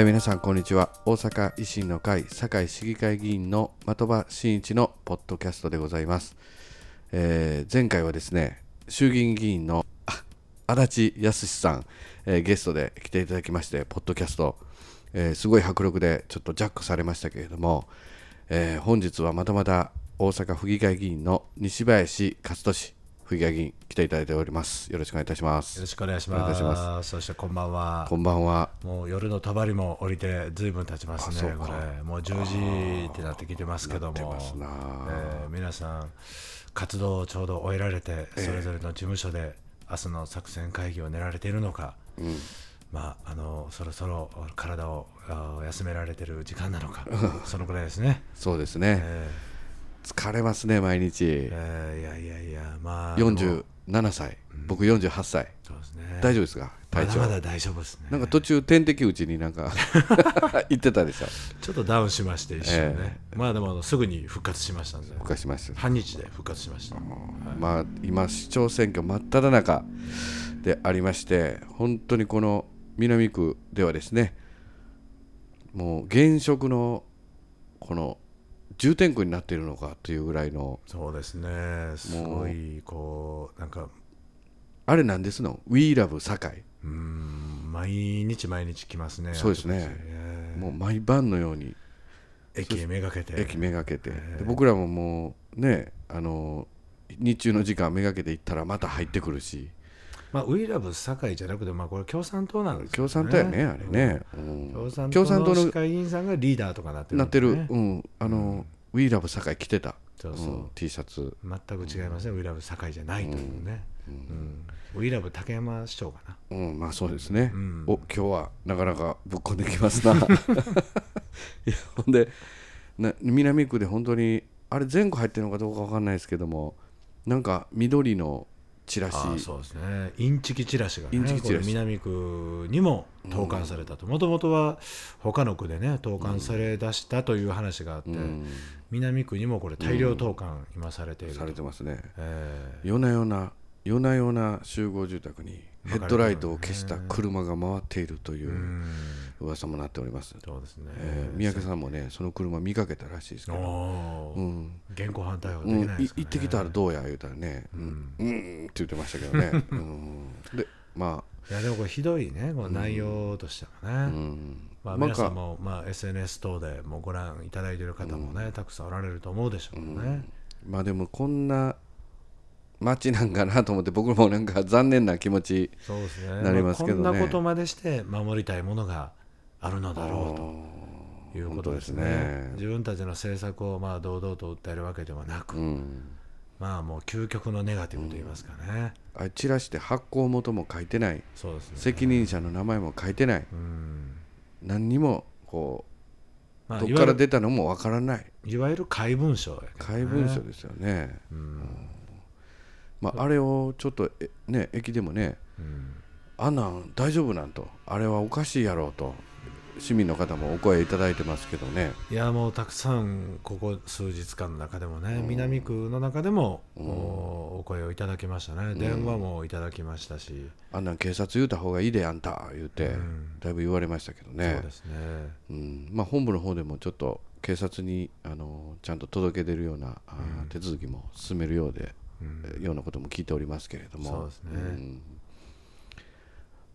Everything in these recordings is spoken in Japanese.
え皆さんこんにちは。大阪維新の会堺市議会議員の的場真一のポッドキャストでございます、えー前回はですね衆議院議員の足立康さん、えーゲストで来ていただきましてポッドキャスト、えーすごい迫力でちょっとジャックされましたけれども、えー本日はまたまた大阪府議会議員の西林勝利府議会議員来ていただいております。よろしくお願いいたしまよすろしくお願いします。まそしてこんばんは。こんばんは。もう夜の帳も降りてずいぶん経ちますね。これ。もう10時ってなってきてますけども。えー皆さん活動をちょうど終えられてそれぞれの事務所で明日の作戦会議を練られているのか。まあ、あのそろそろ体をあ休められてる時間なのか。そのくらいですね、そうですね、え疲れますね毎日、ーえーいやいやいやまあ47も。歳、僕48歳、そうですね。大丈夫ですか、体調。まだまだ大丈夫ですね。なんか途中、点滴打ちになんか 言ってたでしょ、ちょっとダウンしまして一瞬ね、えまあでもすぐに復活しましたんで。復活しました。半日で復活しました、まあ、今、市長選挙真っ只中でありまして、本当にこの南区ではですね、もう現職のこの重点区になっているのかというぐらいの、そうですね。すごいこうなんかあれなんですの、We Love 堺、うーん毎日毎日来ますねそうですね。もう毎晩のように。ー駅へめがけて。駅めがけて、で僕らももうねあの日中の時間めがけて行ったらまた入ってくるしまあウィーラブ堺じゃなくてまあこれ共産党なんですよ共産党やねあれね、うん。共産共党の市会議員さんがリーダーとかなってる。なってる、うん、あの、We Love 堺着てた。そうそう。うん。T シャツ。全く違いますね、ウィーラブ堺じゃないというね、うん。ウィーラブ竹山市長かな。うん。まあそうですね、ん。お今日はなかなかぶっこんできますな。いやほんでな南区で本当にあれ全区入ってるのかどうかわかんないですけどもなんか緑のチラシ。そうですね。インチキチラシがインチねキチラシ。南区にも投函されたと。もともとは他の区でね投函され出したという話があって、うん。南区にもこれ大量投函今されていると、されてますね。え夜な夜な夜な夜な集合住宅にヘッドライトを消した車が回っているという噂もなっております、そうですね、えー三宅さんもねその車見かけたらしいですけど、うん。現行犯逮捕うんできないですか、ね。い行ってきたらどうや？言うたらね「うん」うん。って言ってましたけどね、うん、でまいやでもこれひどいねこの内容としてはね、あ、うん、まあ、皆さんかも、まあ、SNS 等でもご覧いただいている方もね、たくさんおられると思うでしょうね、まあでもこんな街なんかなと思って僕もなんか残念な気持ちそうですね。なりますけどね。あこんなことまでして守りたいものがあるのだろうということですね。ね。自分たちの政策をまあ堂々と訴えるわけではなく、うん。まあもう究極のネガティブと言いますかね、あれチラシで発行元も書いてない。そうですね。責任者の名前も書いてない。うん。何にもこまあ、うどっから出たのもわからない。いわゆる怪文書ね。怪文書ですよね、うんまあ、あれをちょっとえね駅でもねうん。あんなん大丈夫なんと。あれはおかしいやろうと。市民の方もお声いただいてますけどね。いやもうたくさんここ数日間の中でもね、南区の中でも、おお声をいただきましたね、電話もいただきましたし、あんなん警察言うた方がいいであんた。言うて、ん。だいぶ言われましたけどね。そうですね。うん。まあ、本部の方でもちょっと警察にあのちゃんと届け出るような、手続きも進めるようで、うんようなことも聞いておりますけれども。そうですね。ん。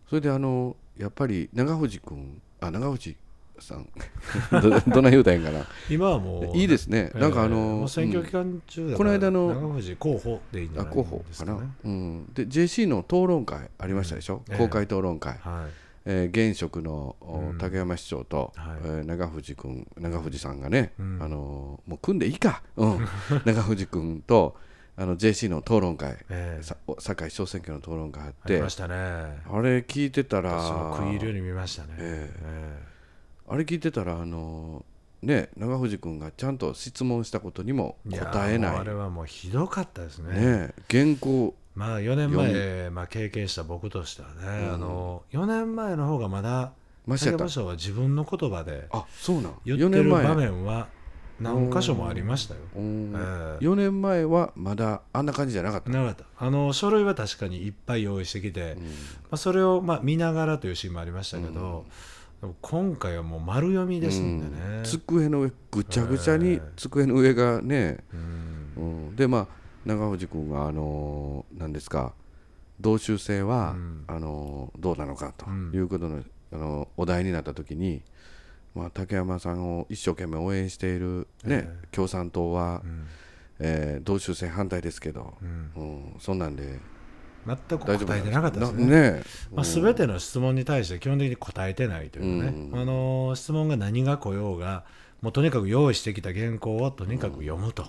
それであのやっぱり長藤君あ長藤さん。ど どない言うたんかな。今はもういいですね、なんかあえーの選挙期間中だから、この間の長藤候補でいいんじゃないですかね。かな、うん、で JC の討論会ありましたでしょ、うん。ええ。公開討論会、はい。えー現職のおうん。竹山市長と、はい。えー長藤君長藤さんがね、うん。あのーもう組んでいいか、うん、長藤君とあの JC の討論会、えー堺市長選挙の討論会あっありてましたね。あれ聞いてたら食い入るように見ましたね、ええ。あれ聞いてたらあのーね長藤君がちゃんと質問したことにもえ答えない。あれはもうひどかったですね。ね原稿まあ4年前、まあ、経験した僕としてはね、あの4年前の方がまだ竹山賞は自分の言葉で言4ってる場年前。面は何箇所もありましたよ。うん。ええ。4年前はまだあんな感じじゃなかった、なかった。あの書類は確かにいっぱい用意してきて、まあ、それをまあ見ながらというシーンもありましたけど、でも今回はもう丸読みですんでね、机の上ぐちゃぐちゃに机の上がね、うん。うん、でまあ長藤君があのー何ですか同州制は、うん。あのーどうなのかとうん。いうことの、あのお題になった時に、まあ、竹山さんを一生懸命応援している、ねえ。共産党は、うん。えー同州制反対ですけど、うん。うん、そんなんで。全く答えてなかったですね。ね。まあ、全ての質問に対して基本的に答えてないというね、うん。あの質問が何が来ようがもうとにかく用意してきた原稿をとにかく読むと、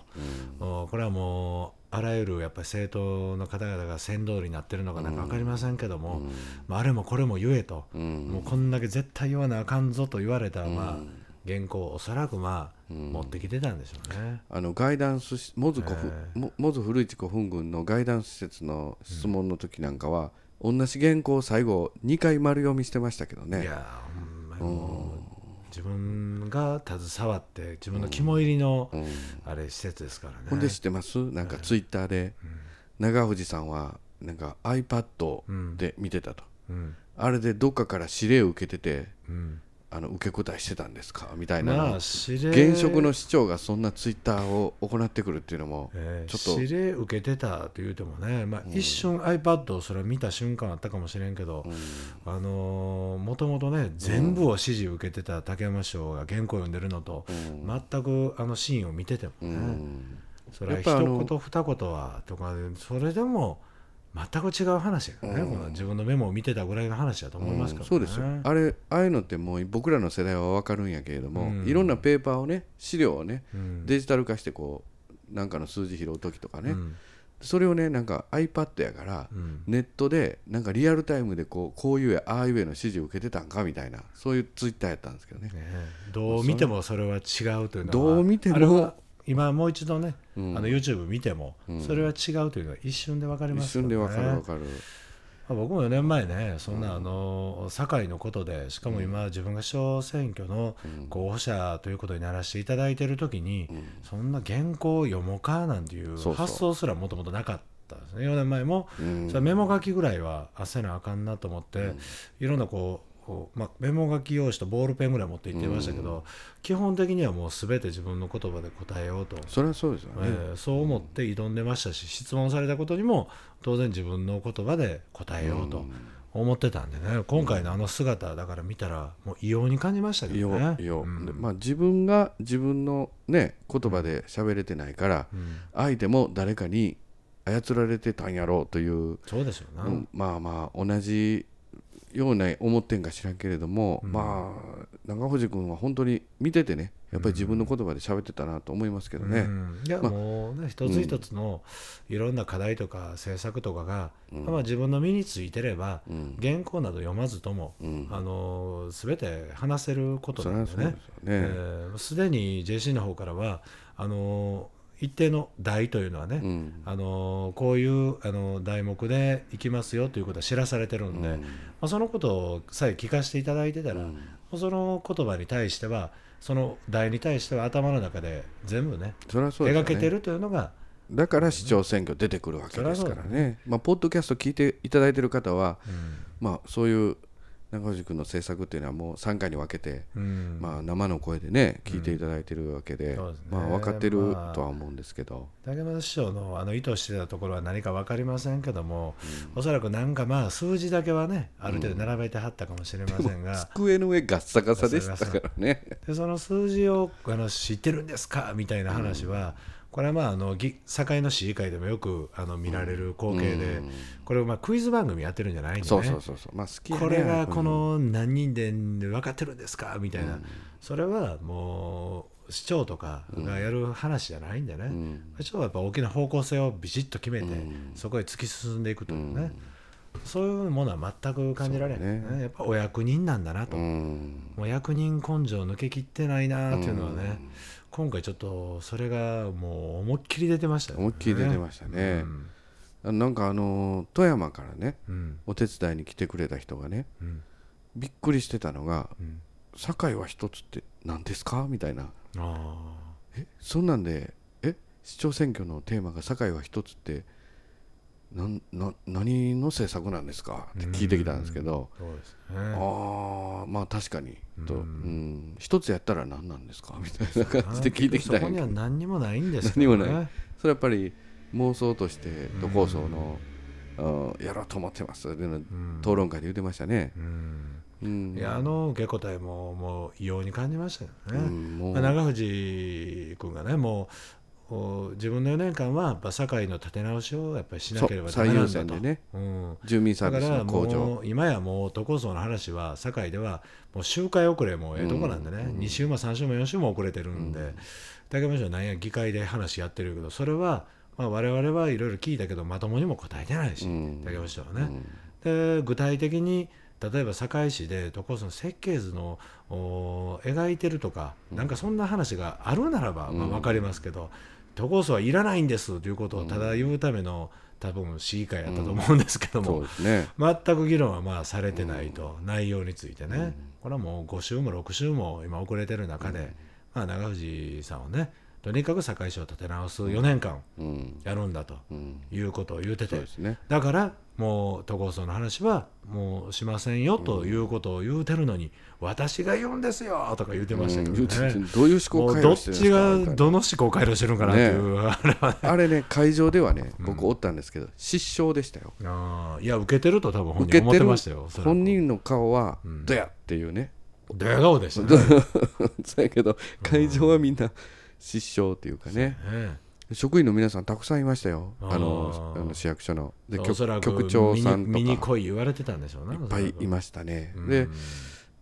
おこれはもうあらゆるやっぱり政党の方々が先通りになってるのかなんか分かりませんけども、まあ、あれもこれも言えと、うん。もうこんだけ絶対言わなあかんぞと言われたら、まあ、原稿をおそらくまあ、持ってきてたんでしょうね。あのガイダンスしモズ古墳えもモズ古市古墳群のガイダンス施設の質問の時なんかは、同じ原稿を最後2回丸読みしてましたけどね。いやほんまに自分が携わって自分の肝入りの、うん。あれ施設ですからね。ほんで知ってます？なんかツイッターで長藤さんはなんか iPad で見てたと、うん。あれでどっかから指令を受けててうんあの受け答えしてたんですか？みたいな現職の市長がそんなツイッターを行ってくるっていうのも、えーちょっと。指令受けてたと言うてもね、まあ、一瞬 iPad をそれは見た瞬間あったかもしれんけど、あのーもともとね全部を指示受けてた竹山師匠が原稿を読んでるのと、全くあのシーンを見ててもね、うん。それは一言二言はとかそれでも全く違う話やね、この自分のメモを見てたぐらいの話だと思いますからね。そうです。よあれああいうのってもう僕らの世代は分かるんやけれども、うん。いろんなペーパーをね資料をねうん。デジタル化してこうなんかの数字拾う時とかね、うん。それをねなんか iPad やから、うん。ネットでなんかリアルタイムでこうこういうやああいうやの指示を受けてたんかみたいなそういうツイッターやったんですけどね。ねえ。どう見てもそれは違うというのはどう見ても今もう一度ね、うん。あの YouTube 見ても、うん。それは違うというのは一瞬で分かり一ますからね瞬で分かる分かる、まあ僕も4年前ねそんなあの堺のことでしかも今自分が市長選挙の候補者ということにならせていただいている時に、そんな原稿を読もうかなんていう発想すらもともとなかったんですね。4年前も、メモ書きぐらいはあせなあかんなと思って、いろんなこうこうまあ、メモ書き用紙とボールペンぐらい持って行ってましたけど、基本的にはもう全て自分の言葉で答えようと、それはそうですよね、えーそう思って挑んでましたし質問されたことにも当然自分の言葉で答えようと思ってたんでね。今回のあの姿だから見たらもう異様に感じましたけどね。いいようん。でまあ、自分が自分のね言葉で喋れてないから、うん。相手も誰かに操られてたんやろうという、そうですよな、うんまあまあ同じような思ってんか知らんけれども、まあ長藤君は本当に見ててねやっぱり自分の言葉で喋ってたなと思いますけどね、うん。いや、まあもうね一つ一つのいろんな課題とか政策とかが、まあ、自分の身についてれば、うん。原稿など読まずとも、うん。あの全て話せることなんでね。それはそうですよね、えーすでに JC の方からはあの一定の題というのはね、うん。あのこういうあの題目でいきますよということは知らされてるんで、まあ、そのことをさえ聞かせていただいてたら、その言葉に対してはその題に対しては頭の中で全部ねね。描けてるというのが、だから市長選挙出てくるわけですからそりゃそうね、まあ、ポッドキャスト聞いていただいてる方は、うん。まあ、そういう中藤君の政策っていうのはもう3回に分けて、うん。まあ、生の声でね聞いていただいてるわけで,、そうですね。まあ、分かってるまあ。とは思うんですけど、竹村師匠のあの意図してたところは何か分かりませんけども、おそらくなんかまあ数字だけはねある程度並べてはったかもしれませんが、机の上ガッサガサでしたからね。でその数字をあの知ってるんですか？みたいな話は、これはまああのぎ堺の市議会でもよくあの見られる光景で、これをまあクイズ番組やってるんじゃないんでね。そうそうそうそう、まあ、好きやね。これがうこの何人で分かってるんですか？みたいな、それはもう市長とかがやる話じゃないんでね、ん。市長はやっぱ大きな方向性をビシッと決めて、そこへ突き進んでいくというね、そういうものは全く感じられない、ねそうやっぱお役人なんだなと、うん。もう役人根性抜けきってないなっていうのはね、今回ちょっとそれがもう思いっきり出てましたよね。思いっきり出てましたね。あなんかあのー富山からねうん。お手伝いに来てくれた人がねうん。びっくりしてたのがうん「堺は一つって何ですか?」みたいな。あ「えそんなんでえ市長選挙のテーマが堺は一つってなんな何の制作なんですか？って聞いてきたんですけど、そうですああまあ確かに。と、ううん。ん一つやったら何なんですか？みたいな感じで聞いてきたんそこには何にもないんですよね。何もない。それやっぱり妄想として都構想の、うんやろうと思ってます。っていうのうん。討論会で言ってましたね。うん。うん。いやあの受け答えももう異様に感じましたよね、うん長藤君がねもうお自分の4年間はやっぱ堺の立て直しをやっぱりしなければダメなんだと。ね。うん、住民サービスだからの向上。もう今やもう都構想の話は堺ではもう周回遅れもええとこなんでね、2週も3週も4週も遅れてるんで、だけどなんや議会で話やってるけどそれはまあ我々はいろいろ聞いたけどまともにも答えてないし、うん。竹山市長はね、で具体的に例えば堺市で都構想の設計図のお描いてるとか、なんかそんな話があるならば、まあ、分かりますけど、都構想はいらないんですということをただ言うための、多分市議会やったと思うんですけども、うんね全く議論はまあされてないと、内容についてね、これはもう5週も6週も今遅れてる中で、まあ、長藤さんをねとにかく堺市を立て直す4年間やるんだということを言うてて、そうですねだからもう都構想の話はもうしませんよということを言うてるのに、私が言うんですよとか言うてましたけうんどね、どういう思考回もうどっち路してるんですか？みたいながどの思考回路してるんかなっていう、あれはねあれね会場ではね僕おったんですけど失笑でしたよ。あーいや受けてると多分本人思ってましたよ本人の顔はどやっていうね。ドヤ顔でしたね。そうやけど会場はみんな失笑っていうかね。ね職員の皆さんたくさんいましたよ。あのあの市役所の。で局局長さんとか。来い言われてたんでしょうねいっぱいいましたね。で、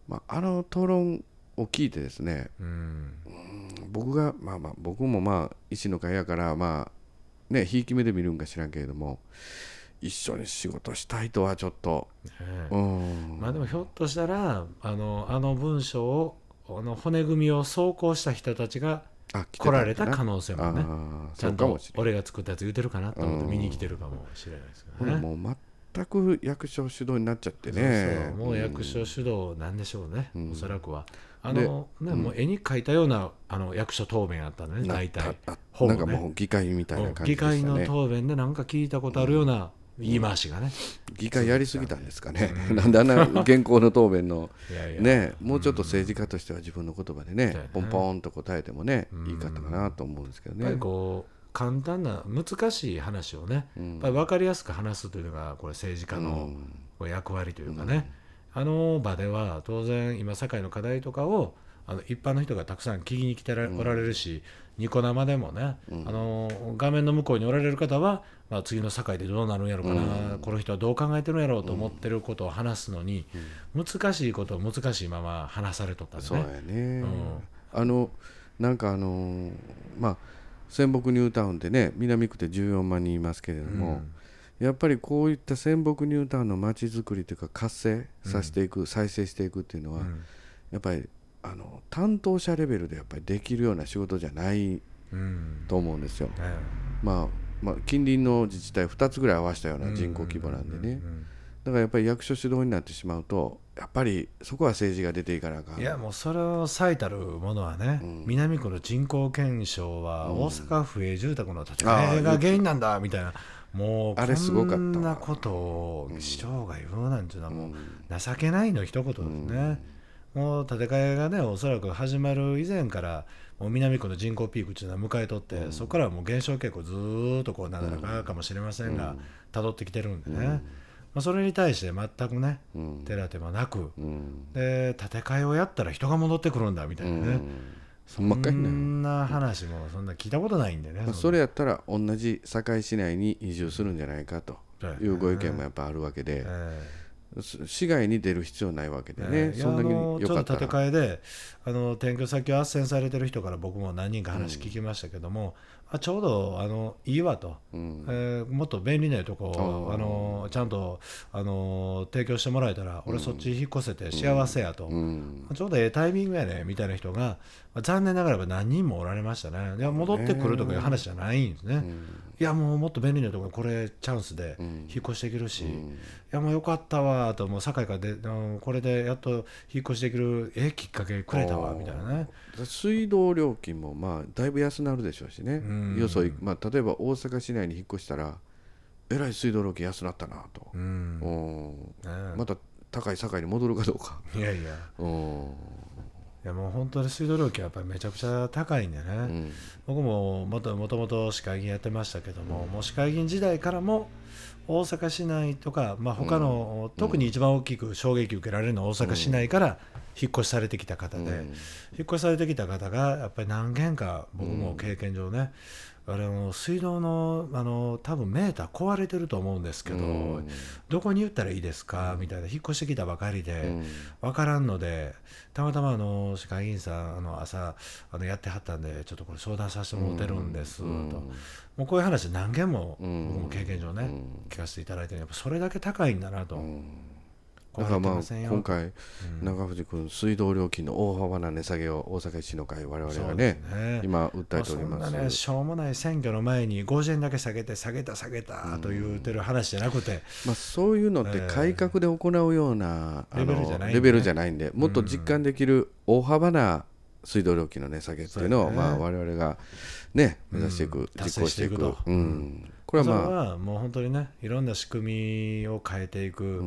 まあ、あの討論を聞いてですね。うん。僕がまあまあ僕もまあ医師の会やからまあねひいき目で見るんか知らんけれども一緒に仕事したいとはちょっと。ねうん。まあでもひょっとしたらあのあの文章をあの骨組みを走行した人たちがあ来られた可能性もね。ちゃんと俺が作ったやつ言うてるかなと思って見に来てるかもしれないですけどね。もう全く役所主導になっちゃってね。もう役所主導なんでしょうね、うん。おそらくは。あのね、もう絵に描いたようなあの役所答弁やったんだね、な大体。なんかもう議会みたいな感じ議会の答弁でなんか聞いたことあるような言い回しがね。議会やりすぎたんですかね。なんであんな原稿の答弁の。ね。もうちょっと政治家としては自分の言葉でねポンポンと答えてもねいいかったかなと思うんですけどね。こう簡単な難しい話をね、分かりやすく話すというのがこれ政治家の役割というかね、あの場では当然今社会の課題とかをあの一般の人がたくさん聞きに来てらおられるし、ニコ生でもね、あの画面の向こうにおられる方は、まあ、次の社会でどうなるんやろうかな、この人はどう考えてるんやろうと思ってることを話すのに、難しいことを難しいまま話されとったんでそうね。やね。ん。あのなんかあのまあ仙北ニュータウンってね南区で14万人いますけれども、やっぱりこういった仙北ニュータウンの街づくりというか活性させていく、再生していくっていうのは、うん。やっぱりあの担当者レベルでやっぱりできるような仕事じゃないうん。と思うんですよ。ねまあまあ、近隣の自治体2つぐらい合わせたような人口規模なんでね、うんだからやっぱり役所主導になってしまうとやっぱりそこは政治が出ていかなあかん。いやもうそれを最たるものはね、南区の人口減少は大阪府営住宅の建て替えが原因なんだみたいな、もうあれすごかったこんなことを市長が言うなんていうのはもう情けないの一言ですね、もう建て替えがねおそらく始まる以前からもう南区の人口ピークっていうのは迎えとって、そこからはもう減少傾向ずーっとこうなだらかかもしれませんが、辿ってきてるんでね、まあ、それに対して全くね、手立てもなく、うん。で建て替えをやったら人が戻ってくるんだみたいなね、そなんな話もそんな聞いたことないんでね、まあ、それやったら同じ堺市内に移住するんじゃないかというご意見もやっぱあるわけで、え市外に出る必要ないわけでえね、いやそんだけあのちょっと建て替えであの転居先を斡旋されてる人から僕も何人か話聞きましたけども、あちょうどあのいいわと、うん。えーもっと便利なとこをあのちゃんとあの提供してもらえたら、俺そっち引っ越せて幸せやと、うん。ちょうどええタイミングやねみたいな人が、まあ残念ながら何人もおられましたね。いや戻ってくるとかいう話じゃないんですね。いやもうもっと便利なところこれチャンスで引っ越していけるし、いやもうよかったわともう堺からで、うんこれでやっと引っ越しできるええきっかけくれたわみたいなね。水道料金もまあだいぶ安なるでしょうしね、ん。よそい、まあ、例えば大阪市内に引っ越したらえらい水道料金安なったなと、うん。また高い境に戻るかどうか、いやいや。うんいやもう本当に水道料金はやっぱりめちゃくちゃ高いんでね、うん。僕ももともともと市会議員やってましたけども、もう市会議員時代からも大阪市内とか、まあ他の、特に一番大きく衝撃受けられるのは大阪市内から引っ越しされてきた方で、うん。引っ越しされてきた方がやっぱり何軒か僕も経験上ね、あの水道のあの多分メーター壊れてると思うんですけど、うん。どこに言ったらいいですか？みたいな引っ越してきたばかりで、うん。分からんのでたまたまあの市会議員さんあの朝あのやってはったんでちょっとこれ相談させてもらってるんです、と。もうこういう話何件もうん。僕も経験上ね、聞かせていただいてやっぱそれだけ高いんだなと、だからまあ今回、中藤君水道料金の大幅な値下げを大阪維新の会我々がねそうですね。今訴えております。なねしょうもない選挙の前に50円だけ下げて下げた下げたと言ってる話じゃなくて、まあ、そういうのって改革で行うような、あのレベルじゃないんでね。レベルじゃないんでもっと実感できる大幅な水道料金の値下げっていうのを、ね。まあ、我々が、ね、目指していく、うん実行していく。うん、これはまあはもう本当にねいろんな仕組みを変えていく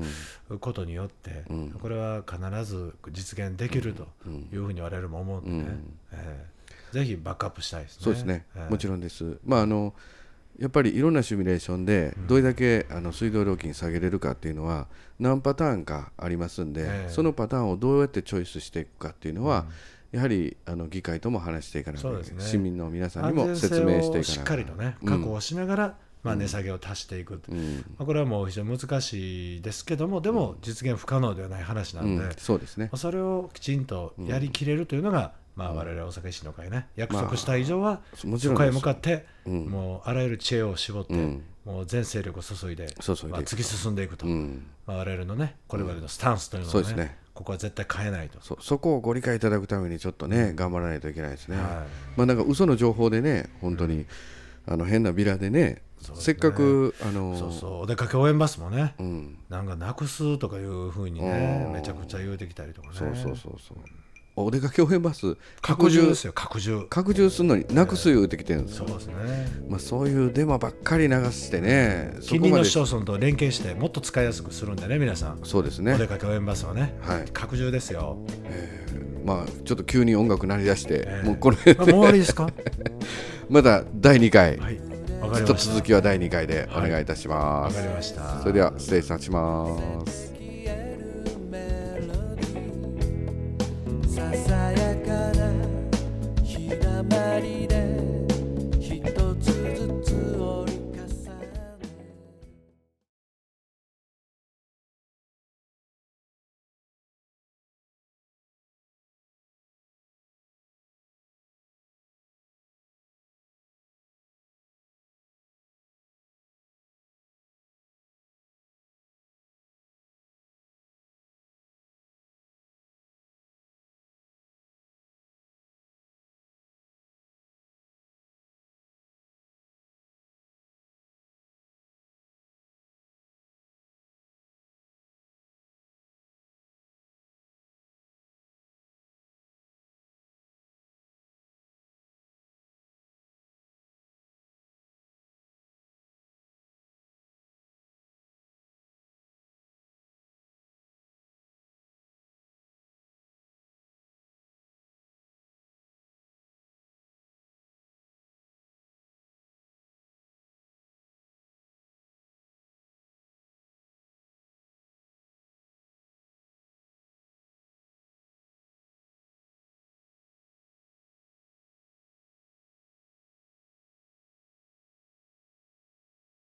ことによって、これは必ず実現できるというふうに我々も思うんでね、ええ。ぜひバックアップしたいですね。そうですね、ええ。もちろんです。まああのやっぱりいろんなシミュレーションでどれだけあの水道料金下げれるかっていうのは何パターンかありますんで、ええ。そのパターンをどうやってチョイスしていくかっていうのは、やはりあの議会とも話していかなきゃいけない、ね。市民の皆さんに安も説明していをしっかりとねうん確保しながら、まあ、値下げを足していく、うん。まあ、これはもう非常に難しいですけどもでも実現不可能ではない話なうんので、まそうですね。あ、それをきちんとやりきれるというのが、まあ、我々大阪維新の会ね約束した以上は、そこへ向かって、うん。もうあらゆる知恵を絞って、うん。もう全勢力を注いでまあ、突き進んでいくと、うん。まあ、我々のねこれまでのスタンスというのをね,、そうですねここは絶対変えないと。そそこをご理解いただくためにちょっとね頑張らないといけないですね、はまあなんか嘘の情報でね本当に、あの変なビラでねね。せっかくあのそうそう。お出かけ応援バスもね、うん。なんかなくすとかいうふうにねうん。めちゃくちゃ言うてきたりとかね。そうそうそうそうお出かけ応援バス拡充ですよ拡充。拡充するのになくす言うてきてるんですよ、そうですね。まあ、そういうデマばっかり流してねそ近隣の市町村と連携してもっと使いやすくするんでね皆さん。そうですね。お出かけ応援バスはね。はい。拡充ですよ。まあちょっと急に音楽鳴り出して、ええもうこれあもう終わりですか？まだ第2回、はい。ちょっと続きは第2回でお願いいたします、わかりました。それでは失礼いたしますささやかなひだまり